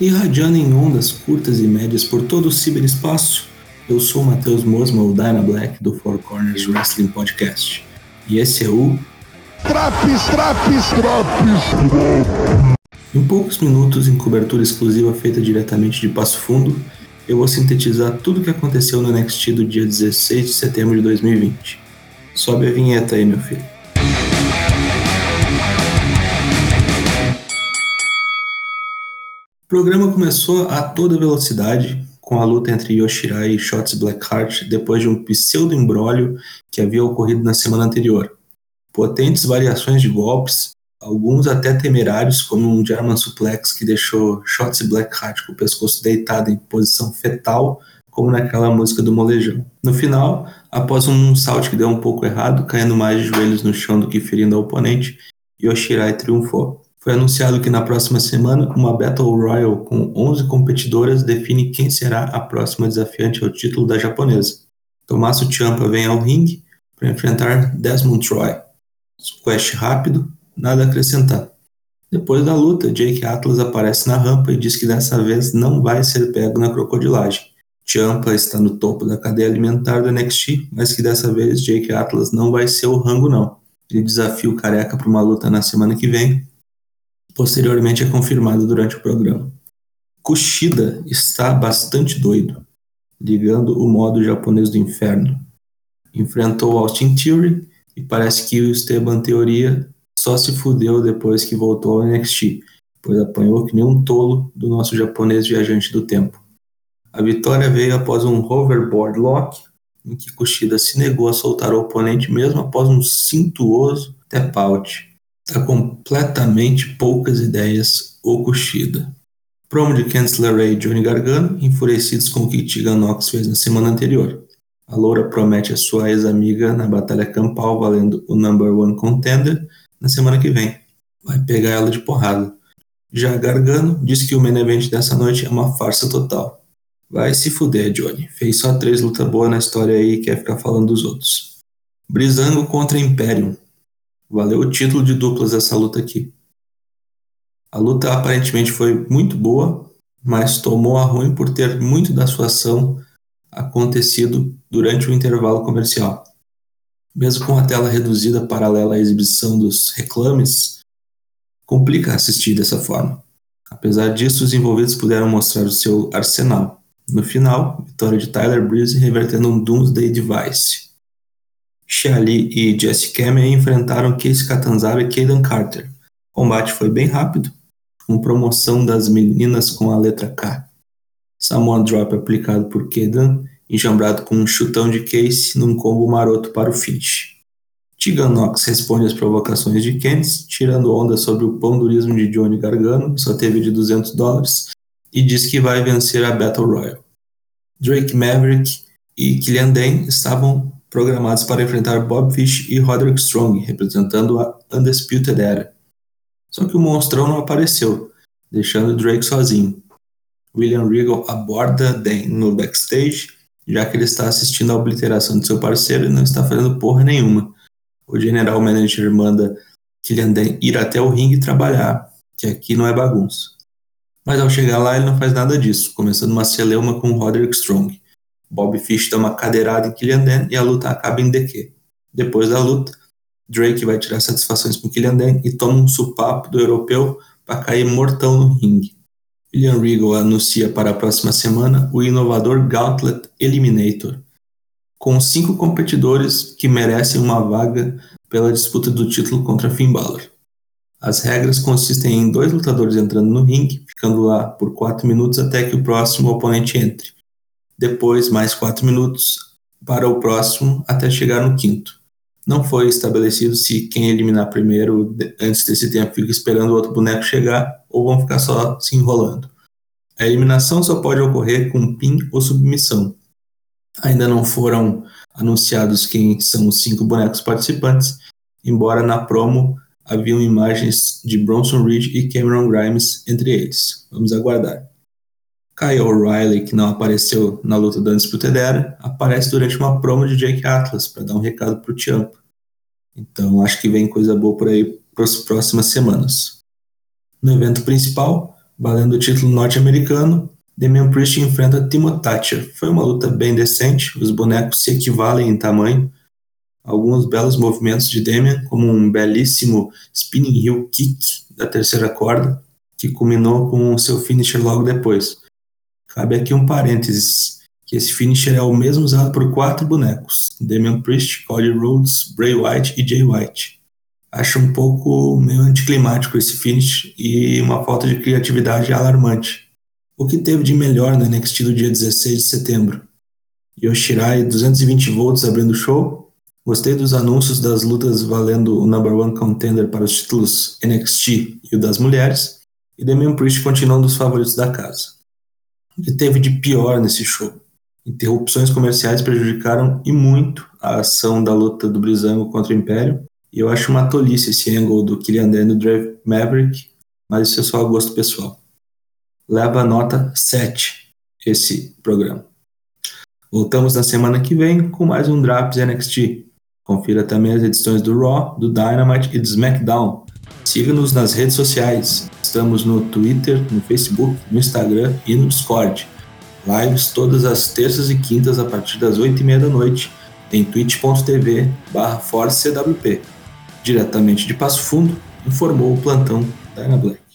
Irradiando em ondas curtas e médias por todo o ciberespaço, eu sou o Matheus Mosma, o Dyna Black do Four Corners Wrestling Podcast. E esse é o. Traps, traps, traps! Em poucos minutos, em cobertura exclusiva feita diretamente de Passo Fundo, eu vou sintetizar tudo o que aconteceu no NXT do dia 16 de setembro de 2020. Sobe a vinheta aí, meu filho. O programa começou a toda velocidade, com a luta entre Yoshirai e Shots Blackheart depois de um pseudo-embrólio que havia ocorrido na semana anterior. Potentes variações de golpes, alguns até temerários, como um German Suplex que deixou Shots Blackheart com o pescoço deitado em posição fetal, como naquela música do molejão. No final, após um salto que deu um pouco errado, caindo mais de joelhos no chão do que ferindo ao oponente, Yoshirai triunfou. Foi anunciado que na próxima semana uma Battle Royale com 11 competidoras define quem será a próxima desafiante ao título da japonesa. Tommaso Ciampa vem ao ringue para enfrentar Desmond Troy. Squash rápido, nada a acrescentar. Depois da luta, Jake Atlas aparece na rampa e diz que dessa vez não vai ser pego na crocodilagem. Ciampa está no topo da cadeia alimentar do NXT, mas que dessa vez Jake Atlas não vai ser o rango não. Ele desafia o Careca para uma luta na semana que vem posteriormente é confirmado durante o programa. Kushida está bastante doido, ligando o modo japonês do inferno. Enfrentou Austin Theory e parece que o Esteban Teoria só se fudeu depois que voltou ao NXT, pois apanhou que nem um tolo do nosso japonês viajante do tempo. A vitória veio após um hoverboard lock, em que Kushida se negou a soltar o oponente mesmo após um cintuoso tap Tá completamente poucas ideias o Kushida. Promo de Kensler Ray e Johnny Gargano, enfurecidos com o que Tegan Nox fez na semana anterior. A Loura promete a sua ex-amiga na batalha campal valendo o Number One Contender na semana que vem. Vai pegar ela de porrada. Já Gargano diz que o main event dessa noite é uma farsa total. Vai se fuder, Johnny. Fez só três lutas boas na história aí e quer ficar falando dos outros. Brizango contra Imperium. Valeu o título de duplas essa luta aqui. A luta aparentemente foi muito boa, mas tomou a ruim por ter muito da sua ação acontecido durante o intervalo comercial. Mesmo com a tela reduzida paralela à exibição dos reclames, complica assistir dessa forma. Apesar disso, os envolvidos puderam mostrar o seu arsenal. No final, vitória de Tyler Breeze revertendo um Doomsday Device. Shali e Jesse Cameron enfrentaram Casey Catanzaro e Kaden Carter. O combate foi bem rápido, com promoção das meninas com a letra K. Samoa Drop aplicado por Kaden, enjambrado com um chutão de Casey num combo maroto para o finish. Tegan Knox responde às provocações de Kenneth, tirando onda sobre o pão durismo de Johnny Gargano, que só teve de 200 dólares, e diz que vai vencer a Battle Royale. Drake Maverick e Killian Dane estavam programados para enfrentar Bob Fish e Roderick Strong, representando a Undisputed Era. Só que o monstrão não apareceu, deixando Drake sozinho. William Regal aborda Dan no backstage, já que ele está assistindo a obliteração de seu parceiro e não está fazendo porra nenhuma. O general manager manda Killian Dan ir até o ringue trabalhar, que aqui não é bagunça. Mas ao chegar lá ele não faz nada disso, começando uma celeuma com Roderick Strong. Bob Fish dá uma cadeirada em Killian Dan e a luta acaba em DQ. Depois da luta, Drake vai tirar satisfações com Killian Dan e toma um supapo do europeu para cair mortão no ringue. William Regal anuncia para a próxima semana o inovador Gauntlet Eliminator, com cinco competidores que merecem uma vaga pela disputa do título contra Finn Balor. As regras consistem em dois lutadores entrando no ringue, ficando lá por quatro minutos até que o próximo oponente entre depois mais quatro minutos para o próximo até chegar no quinto. Não foi estabelecido se quem eliminar primeiro antes desse tempo fica esperando o outro boneco chegar ou vão ficar só se enrolando. A eliminação só pode ocorrer com pin ou submissão. Ainda não foram anunciados quem são os cinco bonecos participantes, embora na promo haviam imagens de Bronson Reed e Cameron Grimes entre eles. Vamos aguardar. Kyle O'Reilly, que não apareceu na luta da Undisputed Era, aparece durante uma promo de Jake Atlas para dar um recado para o Ciampa. Então acho que vem coisa boa por aí para as próximas semanas. No evento principal, Valendo o título norte-americano, Damian Priest enfrenta Timo Thatcher. Foi uma luta bem decente, os bonecos se equivalem em tamanho. Alguns belos movimentos de Damian, como um belíssimo spinning heel kick da terceira corda, que culminou com o seu finisher logo depois. Cabe aqui um parênteses, que esse finisher é o mesmo usado por quatro bonecos, Damian Priest, Cody Rhodes, Bray Wyatt e Jay White. Acho um pouco meio anticlimático esse finish e uma falta de criatividade alarmante. O que teve de melhor no NXT do dia 16 de setembro? Yoshirai 220 volts abrindo o show. Gostei dos anúncios das lutas valendo o number one contender para os títulos NXT e o das mulheres. E Damian Priest continuando os favoritos da casa. Que teve de pior nesse show? Interrupções comerciais prejudicaram e muito a ação da luta do Brizango contra o Império. E eu acho uma tolice esse angle do Killian Dan do Drive Maverick, mas isso é só gosto pessoal. Leva nota 7 esse programa. Voltamos na semana que vem com mais um Drops NXT. Confira também as edições do Raw, do Dynamite e do SmackDown. Siga-nos nas redes sociais. Estamos no Twitter, no Facebook, no Instagram e no Discord. Lives todas as terças e quintas a partir das 8h30 da noite em twitch.tv barra Diretamente de Passo Fundo, informou o plantão Dyna Black.